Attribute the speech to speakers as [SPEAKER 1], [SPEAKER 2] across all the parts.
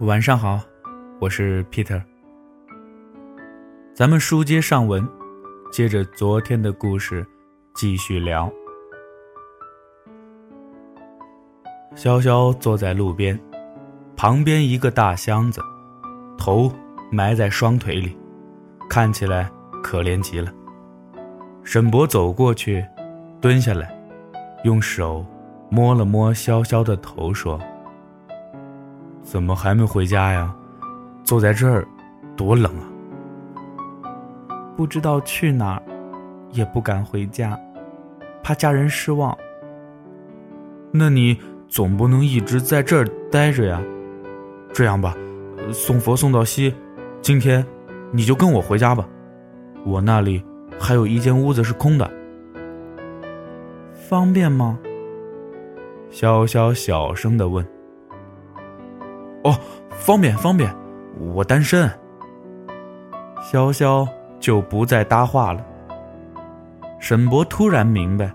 [SPEAKER 1] 晚上好，我是 Peter。咱们书接上文，接着昨天的故事继续聊。潇潇坐在路边，旁边一个大箱子，头埋在双腿里，看起来可怜极了。沈博走过去，蹲下来，用手摸了摸潇潇的头，说。怎么还没回家呀？坐在这儿，多冷啊！
[SPEAKER 2] 不知道去哪儿，也不敢回家，怕家人失望。
[SPEAKER 1] 那你总不能一直在这儿待着呀？这样吧，送佛送到西，今天你就跟我回家吧。我那里还有一间屋子是空的，
[SPEAKER 2] 方便吗？
[SPEAKER 1] 潇潇小声的问。哦，方便方便，我单身。潇潇就不再搭话了。沈博突然明白，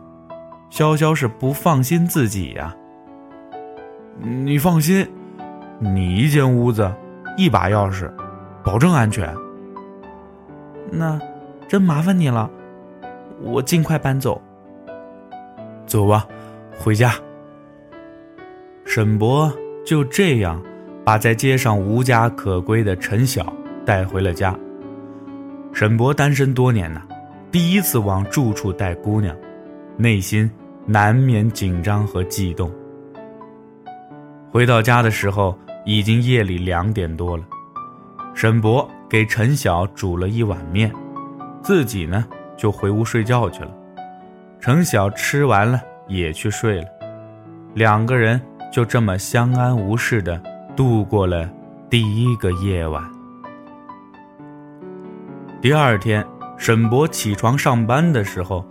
[SPEAKER 1] 潇潇是不放心自己呀。你放心，你一间屋子，一把钥匙，保证安全。
[SPEAKER 2] 那真麻烦你了，我尽快搬走。
[SPEAKER 1] 走吧，回家。沈博就这样。把在街上无家可归的陈晓带回了家。沈博单身多年呐，第一次往住处带姑娘，内心难免紧张和悸动。回到家的时候，已经夜里两点多了。沈博给陈晓煮了一碗面，自己呢就回屋睡觉去了。陈晓吃完了也去睡了，两个人就这么相安无事的。度过了第一个夜晚。第二天，沈博起床上班的时候，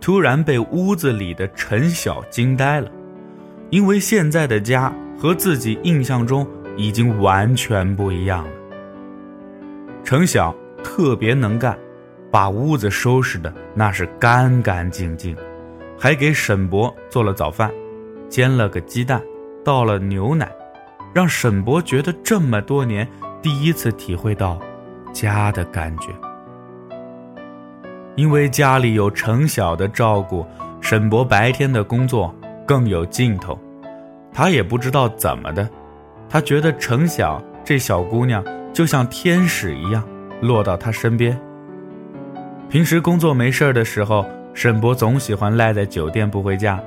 [SPEAKER 1] 突然被屋子里的陈晓惊呆了，因为现在的家和自己印象中已经完全不一样了。陈晓特别能干，把屋子收拾的那是干干净净，还给沈博做了早饭，煎了个鸡蛋，倒了牛奶。让沈博觉得这么多年第一次体会到家的感觉，因为家里有程晓的照顾，沈博白天的工作更有劲头。他也不知道怎么的，他觉得程晓这小姑娘就像天使一样落到他身边。平时工作没事的时候，沈博总喜欢赖在酒店不回家，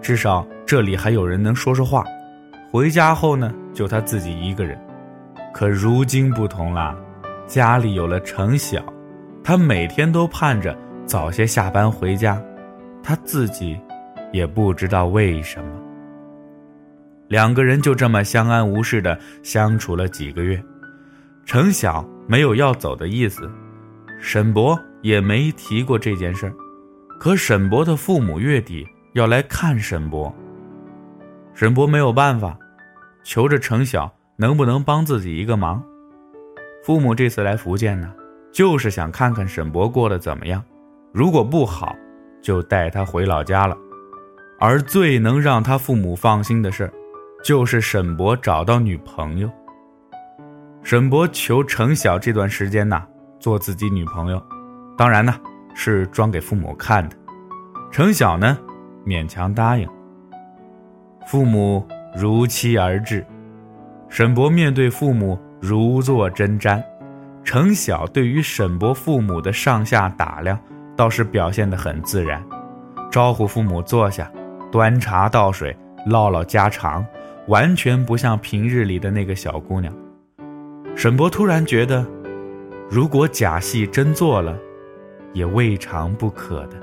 [SPEAKER 1] 至少这里还有人能说说话。回家后呢，就他自己一个人。可如今不同了，家里有了程晓，他每天都盼着早些下班回家。他自己也不知道为什么。两个人就这么相安无事的相处了几个月，程晓没有要走的意思，沈博也没提过这件事儿。可沈博的父母月底要来看沈博。沈博没有办法，求着程晓能不能帮自己一个忙。父母这次来福建呢，就是想看看沈博过得怎么样。如果不好，就带他回老家了。而最能让他父母放心的事，就是沈博找到女朋友。沈博求程晓这段时间呢，做自己女朋友，当然呢是装给父母看的。程晓呢，勉强答应。父母如期而至，沈博面对父母如坐针毡。程晓对于沈博父母的上下打量，倒是表现得很自然，招呼父母坐下，端茶倒水，唠唠家常，完全不像平日里的那个小姑娘。沈博突然觉得，如果假戏真做了，也未尝不可的。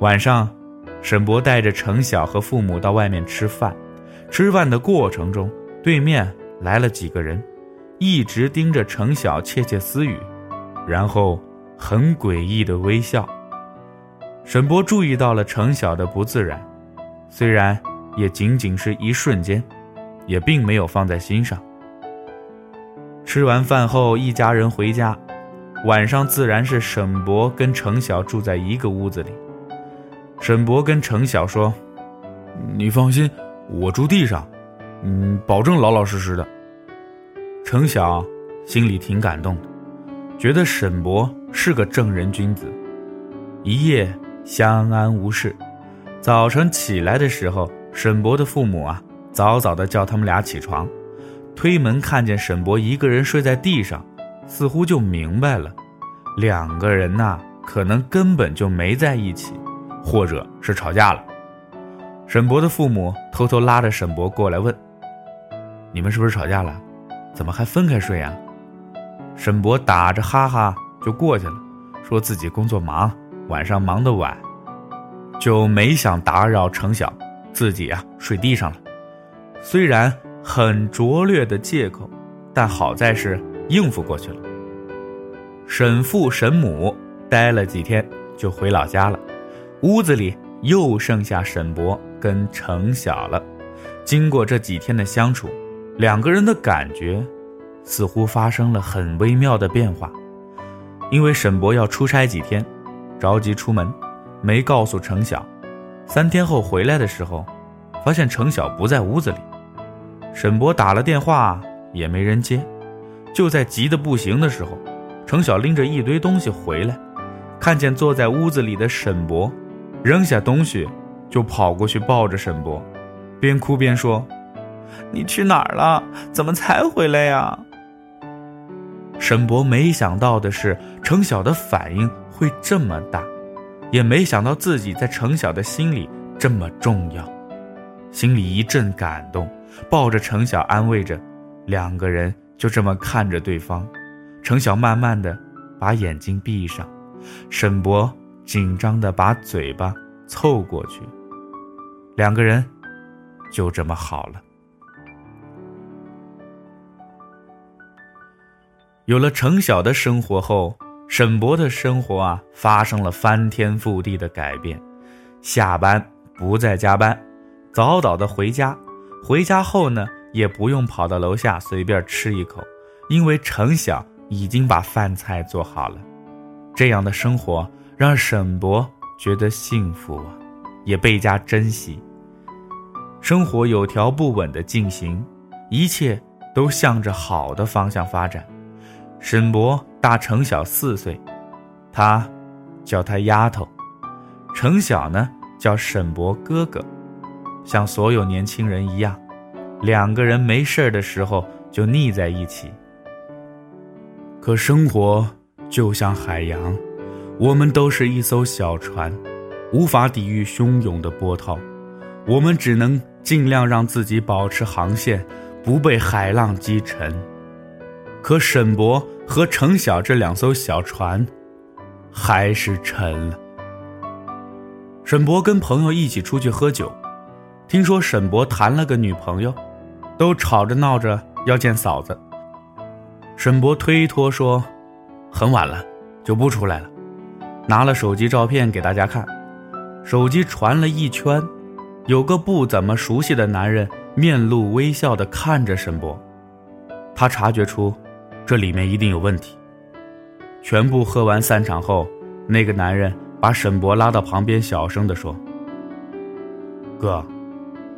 [SPEAKER 1] 晚上。沈博带着程晓和父母到外面吃饭，吃饭的过程中，对面来了几个人，一直盯着程晓窃窃私语，然后很诡异的微笑。沈博注意到了程晓的不自然，虽然也仅仅是一瞬间，也并没有放在心上。吃完饭后，一家人回家，晚上自然是沈博跟程晓住在一个屋子里。沈博跟程晓说：“你放心，我住地上，嗯，保证老老实实的，程晓心里挺感动的，觉得沈博是个正人君子。一夜相安无事，早晨起来的时候，沈博的父母啊，早早的叫他们俩起床，推门看见沈博一个人睡在地上，似乎就明白了，两个人呐，可能根本就没在一起，或者是吵架了。沈博的父母偷偷拉着沈博过来问：“你们是不是吵架了？怎么还分开睡呀？”沈博打着哈哈就过去了，说自己工作忙，晚上忙得晚，就没想打扰程晓，自己啊睡地上了。虽然很拙劣的借口，但好在是应付过去了。沈父沈母待了几天就回老家了，屋子里又剩下沈博。跟程晓了，经过这几天的相处，两个人的感觉似乎发生了很微妙的变化。因为沈博要出差几天，着急出门，没告诉程晓。三天后回来的时候，发现程晓不在屋子里。沈博打了电话也没人接。就在急得不行的时候，程晓拎着一堆东西回来，看见坐在屋子里的沈博，扔下东西。就跑过去抱着沈博，边哭边说：“你去哪儿了？怎么才回来呀？”沈博没想到的是，程晓的反应会这么大，也没想到自己在程晓的心里这么重要，心里一阵感动，抱着程晓安慰着，两个人就这么看着对方。程晓慢慢的把眼睛闭上，沈博紧张的把嘴巴凑过去。两个人就这么好了。有了程晓的生活后，沈博的生活啊发生了翻天覆地的改变。下班不再加班，早早的回家。回家后呢，也不用跑到楼下随便吃一口，因为程晓已经把饭菜做好了。这样的生活让沈博觉得幸福啊。也倍加珍惜。生活有条不紊的进行，一切都向着好的方向发展。沈博大程晓四岁，他叫他丫头，程晓呢叫沈博哥哥。像所有年轻人一样，两个人没事的时候就腻在一起。可生活就像海洋，我们都是一艘小船。无法抵御汹涌的波涛，我们只能尽量让自己保持航线，不被海浪击沉。可沈博和程晓这两艘小船，还是沉了。沈博跟朋友一起出去喝酒，听说沈博谈了个女朋友，都吵着闹着要见嫂子。沈博推脱说，很晚了，就不出来了，拿了手机照片给大家看。手机传了一圈，有个不怎么熟悉的男人面露微笑的看着沈博，他察觉出这里面一定有问题。全部喝完散场后，那个男人把沈博拉到旁边，小声的说：“哥，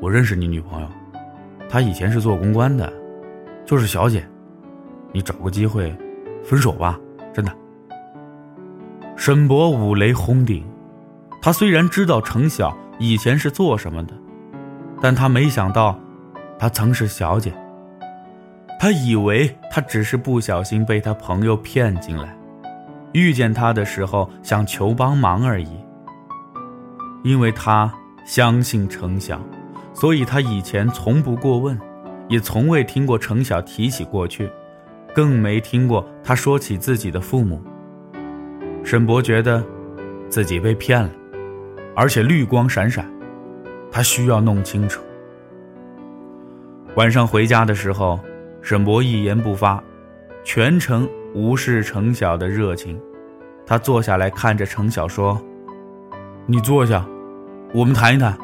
[SPEAKER 1] 我认识你女朋友，她以前是做公关的，就是小姐，你找个机会分手吧，真的。”沈博五雷轰顶。他虽然知道程晓以前是做什么的，但他没想到，她曾是小姐。他以为他只是不小心被他朋友骗进来，遇见他的时候想求帮忙而已。因为他相信程晓，所以他以前从不过问，也从未听过程晓提起过去，更没听过他说起自己的父母。沈博觉得，自己被骗了。而且绿光闪闪，他需要弄清楚。晚上回家的时候，沈博一言不发，全程无视程晓的热情。他坐下来看着程晓说：“你坐下，我们谈一谈。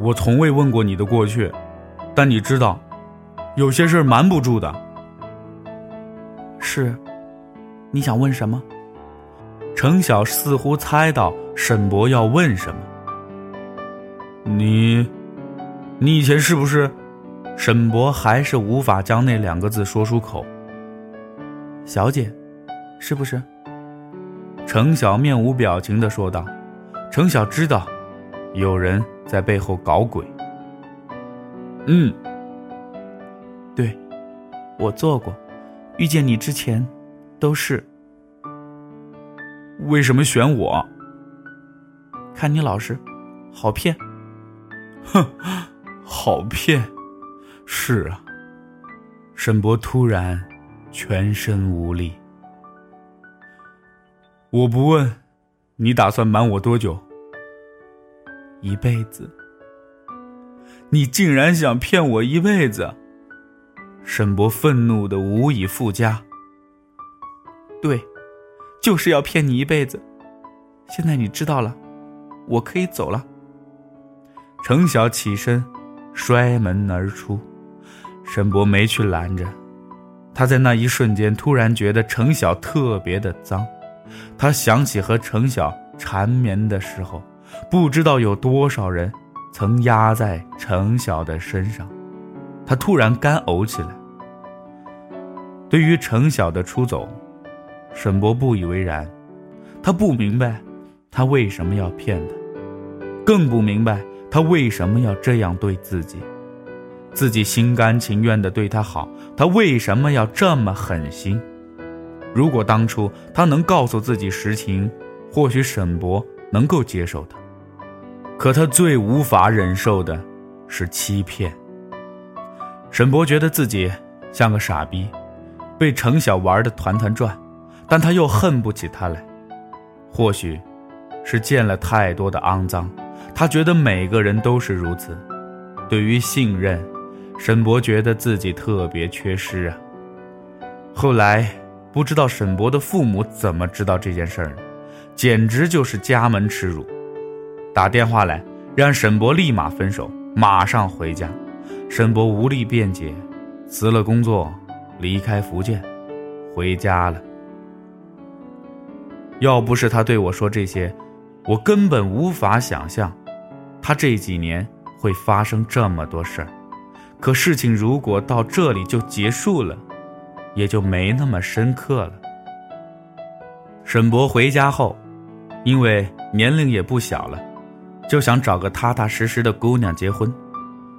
[SPEAKER 1] 我从未问过你的过去，但你知道，有些事瞒不住的。
[SPEAKER 2] 是，你想问什么？”
[SPEAKER 1] 程晓似乎猜到。沈博要问什么？你，你以前是不是沈博还是无法将那两个字说出口。
[SPEAKER 2] 小姐，是不是？
[SPEAKER 1] 程晓面无表情的说道。程晓知道，有人在背后搞鬼。嗯，
[SPEAKER 2] 对，我做过，遇见你之前，都是。
[SPEAKER 1] 为什么选我？
[SPEAKER 2] 看你老实，好骗。
[SPEAKER 1] 哼，好骗。是啊。沈博突然全身无力。我不问，你打算瞒我多久？
[SPEAKER 2] 一辈子。
[SPEAKER 1] 你竟然想骗我一辈子！沈博愤怒的无以复加。
[SPEAKER 2] 对，就是要骗你一辈子。现在你知道了，我可以走了。
[SPEAKER 1] 程晓起身，摔门而出。沈博没去拦着。他在那一瞬间突然觉得程晓特别的脏。他想起和程晓缠绵的时候，不知道有多少人。曾压在程晓的身上，他突然干呕起来。对于程晓的出走，沈博不以为然，他不明白他为什么要骗他，更不明白他为什么要这样对自己。自己心甘情愿地对他好，他为什么要这么狠心？如果当初他能告诉自己实情，或许沈博能够接受他。可他最无法忍受的，是欺骗。沈博觉得自己像个傻逼，被程晓玩的团团转，但他又恨不起他来。或许，是见了太多的肮脏，他觉得每个人都是如此。对于信任，沈博觉得自己特别缺失啊。后来，不知道沈博的父母怎么知道这件事儿？简直就是家门耻辱。打电话来，让沈博立马分手，马上回家。沈博无力辩解，辞了工作，离开福建，回家了。要不是他对我说这些，我根本无法想象，他这几年会发生这么多事儿。可事情如果到这里就结束了，也就没那么深刻了。沈博回家后，因为年龄也不小了。就想找个踏踏实实的姑娘结婚，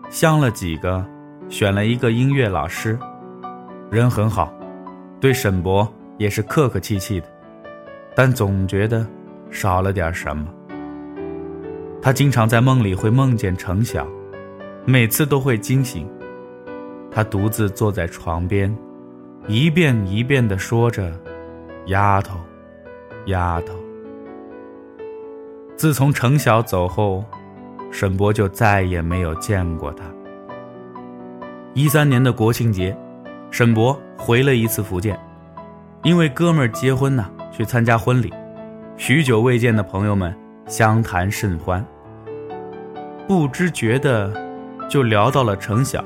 [SPEAKER 1] 相了几个，选了一个音乐老师，人很好，对沈博也是客客气气的，但总觉得少了点什么。他经常在梦里会梦见程晓，每次都会惊醒。他独自坐在床边，一遍一遍的说着：“丫头，丫头。”自从程晓走后，沈博就再也没有见过他。一三年的国庆节，沈博回了一次福建，因为哥们儿结婚呢，去参加婚礼。许久未见的朋友们相谈甚欢，不知觉的就聊到了程晓。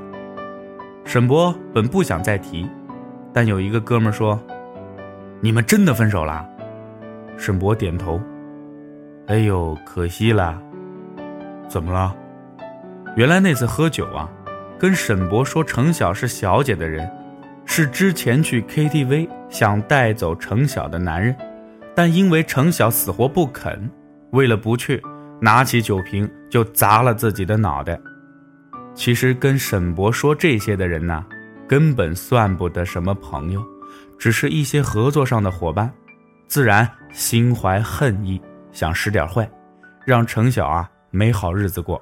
[SPEAKER 1] 沈博本不想再提，但有一个哥们说：“你们真的分手了？”沈博点头。哎呦，可惜了。怎么了？原来那次喝酒啊，跟沈博说程晓是小姐的人，是之前去 KTV 想带走程晓的男人，但因为程晓死活不肯，为了不去，拿起酒瓶就砸了自己的脑袋。其实跟沈博说这些的人呐，根本算不得什么朋友，只是一些合作上的伙伴，自然心怀恨意。想使点坏，让程晓啊没好日子过。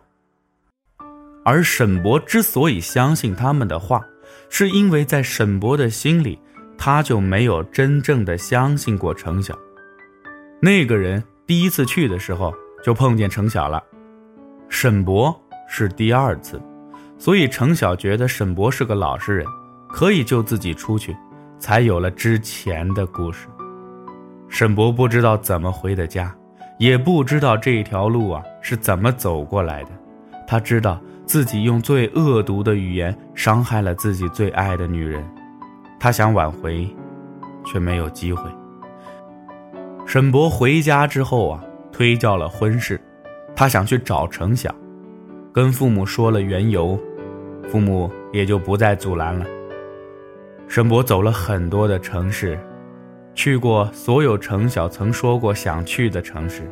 [SPEAKER 1] 而沈博之所以相信他们的话，是因为在沈博的心里，他就没有真正的相信过程晓。那个人第一次去的时候就碰见程晓了，沈博是第二次，所以程晓觉得沈博是个老实人，可以救自己出去，才有了之前的故事。沈博不知道怎么回的家。也不知道这条路啊是怎么走过来的，他知道自己用最恶毒的语言伤害了自己最爱的女人，他想挽回，却没有机会。沈博回家之后啊，推掉了婚事，他想去找程晓，跟父母说了缘由，父母也就不再阻拦了。沈博走了很多的城市，去过所有程晓曾说过想去的城市，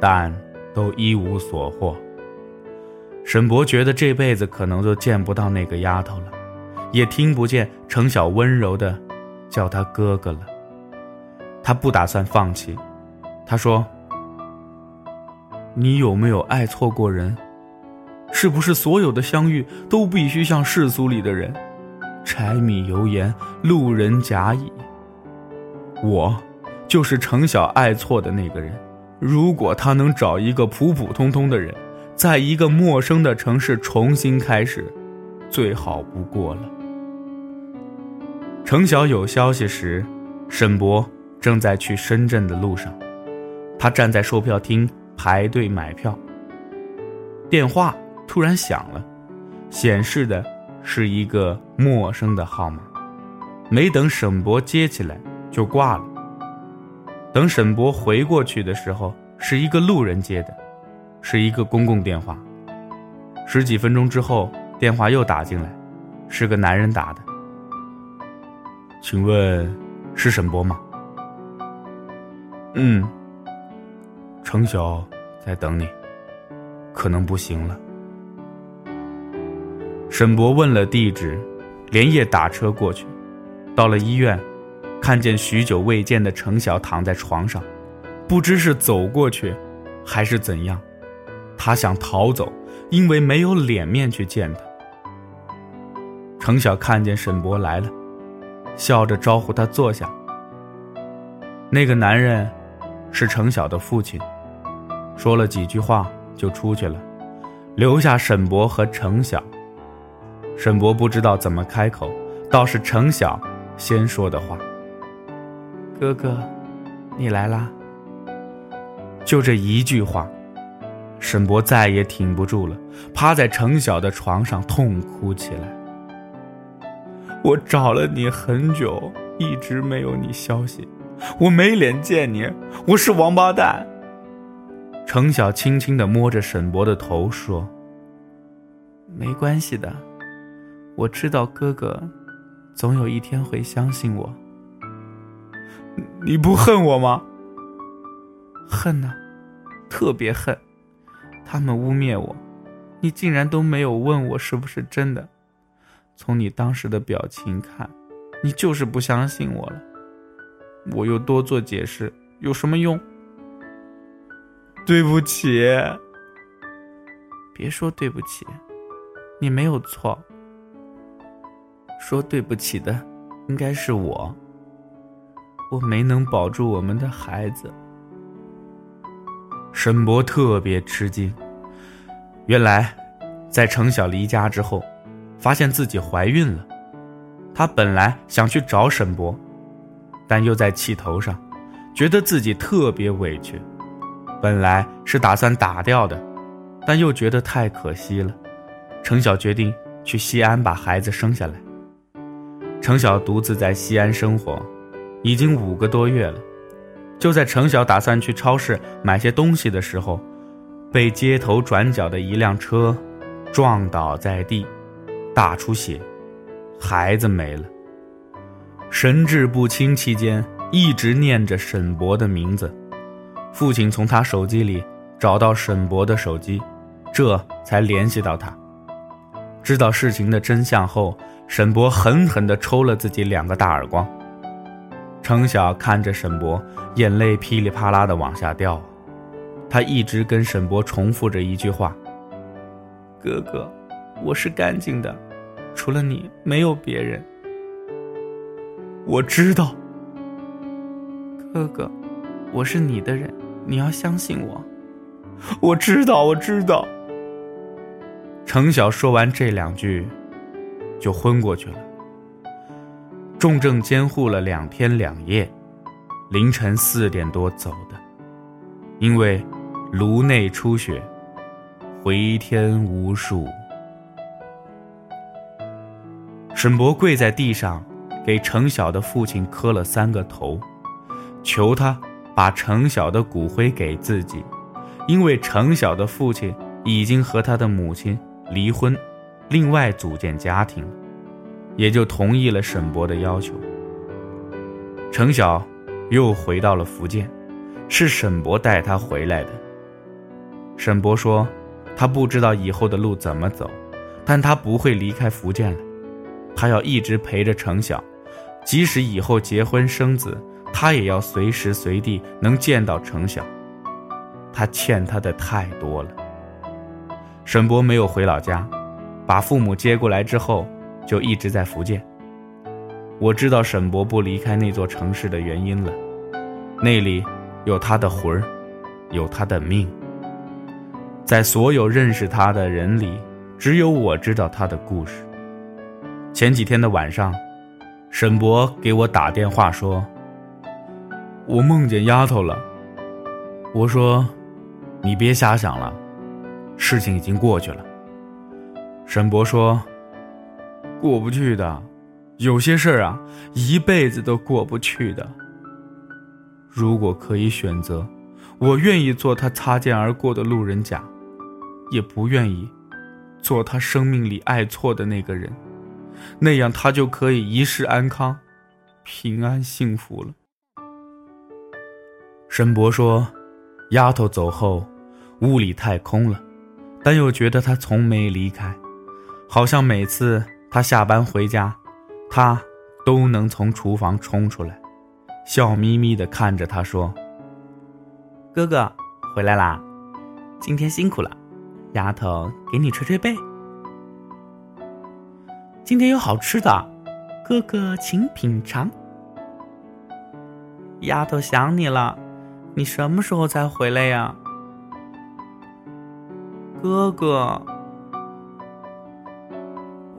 [SPEAKER 1] 但都一无所获。沈博觉得这辈子可能都见不到那个丫头了，也听不见程晓温柔的叫他哥哥了。他不打算放弃，他说：“你有没有爱错过人？是不是所有的相遇都必须像世俗里的人？”柴米油盐，路人甲乙。我，就是程晓爱错的那个人。如果他能找一个普普通通的人，在一个陌生的城市重新开始，最好不过了。程晓有消息时，沈博正在去深圳的路上，他站在售票厅排队买票。电话突然响了，显示的。是一个陌生的号码，没等沈博接起来就挂了。等沈博回过去的时候，是一个路人接的，是一个公共电话。十几分钟之后，电话又打进来，是个男人打的。请问是沈博吗？嗯，程晓在等你，可能不行了。沈博问了地址，连夜打车过去。到了医院，看见许久未见的程晓躺在床上，不知是走过去，还是怎样。他想逃走，因为没有脸面去见他。程晓看见沈博来了，笑着招呼他坐下。那个男人，是程晓的父亲，说了几句话就出去了，留下沈博和程晓。沈博不知道怎么开口，倒是程晓先说的话：“
[SPEAKER 2] 哥哥，你来啦。”
[SPEAKER 1] 就这一句话，沈博再也挺不住了，趴在程晓的床上痛哭起来。我找了你很久，一直没有你消息，我没脸见你，我是王八蛋。程晓轻轻地摸着沈博的头说：“
[SPEAKER 2] 没关系的。”我知道哥哥，总有一天会相信我。
[SPEAKER 1] 你不恨我吗？
[SPEAKER 2] 恨呐，特别恨。他们污蔑我，你竟然都没有问我是不是真的。从你当时的表情看，你就是不相信我了。我又多做解释有什么用？
[SPEAKER 1] 对不起。
[SPEAKER 2] 别说对不起，你没有错。说对不起的，应该是我。我没能保住我们的孩子。
[SPEAKER 1] 沈博特别吃惊，原来，在程晓离家之后，发现自己怀孕了。他本来想去找沈博，但又在气头上，觉得自己特别委屈。本来是打算打掉的，但又觉得太可惜了。程晓决定去西安把孩子生下来。程晓独自在西安生活，已经五个多月了。就在程晓打算去超市买些东西的时候，被街头转角的一辆车撞倒在地，大出血，孩子没了。神志不清期间，一直念着沈博的名字。父亲从他手机里找到沈博的手机，这才联系到他。知道事情的真相后。沈博狠狠地抽了自己两个大耳光。程晓看着沈博，眼泪噼里啪啦的往下掉。他一直跟沈博重复着一句话：“
[SPEAKER 2] 哥哥，我是干净的，除了你没有别人。”
[SPEAKER 1] 我知道，
[SPEAKER 2] 哥哥，我是你的人，你要相信我。
[SPEAKER 1] 我知道，我知道。程晓说完这两句。就昏过去了。重症监护了两天两夜，凌晨四点多走的，因为颅内出血，回天无术。沈博跪在地上，给程晓的父亲磕了三个头，求他把程晓的骨灰给自己，因为程晓的父亲已经和他的母亲离婚。另外组建家庭了，也就同意了沈博的要求。程晓又回到了福建，是沈博带他回来的。沈博说，他不知道以后的路怎么走，但他不会离开福建了，他要一直陪着程晓，即使以后结婚生子，他也要随时随地能见到程晓。他欠他的太多了。沈博没有回老家，把父母接过来之后，就一直在福建。我知道沈博不离开那座城市的原因了，那里有他的魂儿，有他的命。在所有认识他的人里，只有我知道他的故事。前几天的晚上，沈博给我打电话说：“我梦见丫头了。”我说：“你别瞎想了，事情已经过去了。”沈博说：“过不去的。”有些事儿啊，一辈子都过不去的。如果可以选择，我愿意做他擦肩而过的路人甲，也不愿意做他生命里爱错的那个人，那样他就可以一世安康、平安幸福了。申博说：“丫头走后，屋里太空了，但又觉得她从没离开，好像每次他下班回家。”他都能从厨房冲出来，笑眯眯的看着他说：“
[SPEAKER 2] 哥哥回来啦，今天辛苦了，丫头给你捶捶背。今天有好吃的，哥哥请品尝。丫头想你了，你什么时候才回来呀？哥哥，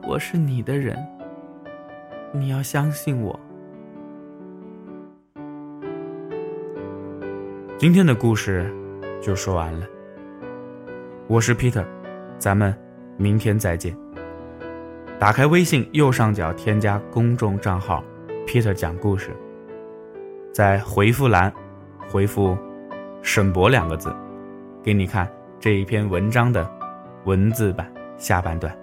[SPEAKER 2] 我是你的人。”你要相信我。
[SPEAKER 1] 今天的故事就说完了。我是 Peter，咱们明天再见。打开微信右上角添加公众账号 “Peter 讲故事”，在回复栏回复“沈博”两个字，给你看这一篇文章的文字版下半段。